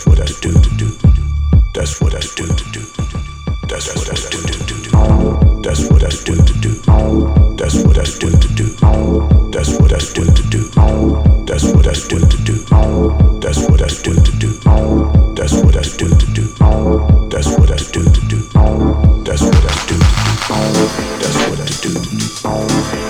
That's what I do. That's what I do. That's what I do. That's what I do. That's what I do. That's what I do. That's what I do. That's what I do. That's what I do. That's what I do. That's what I do. That's do.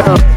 Show.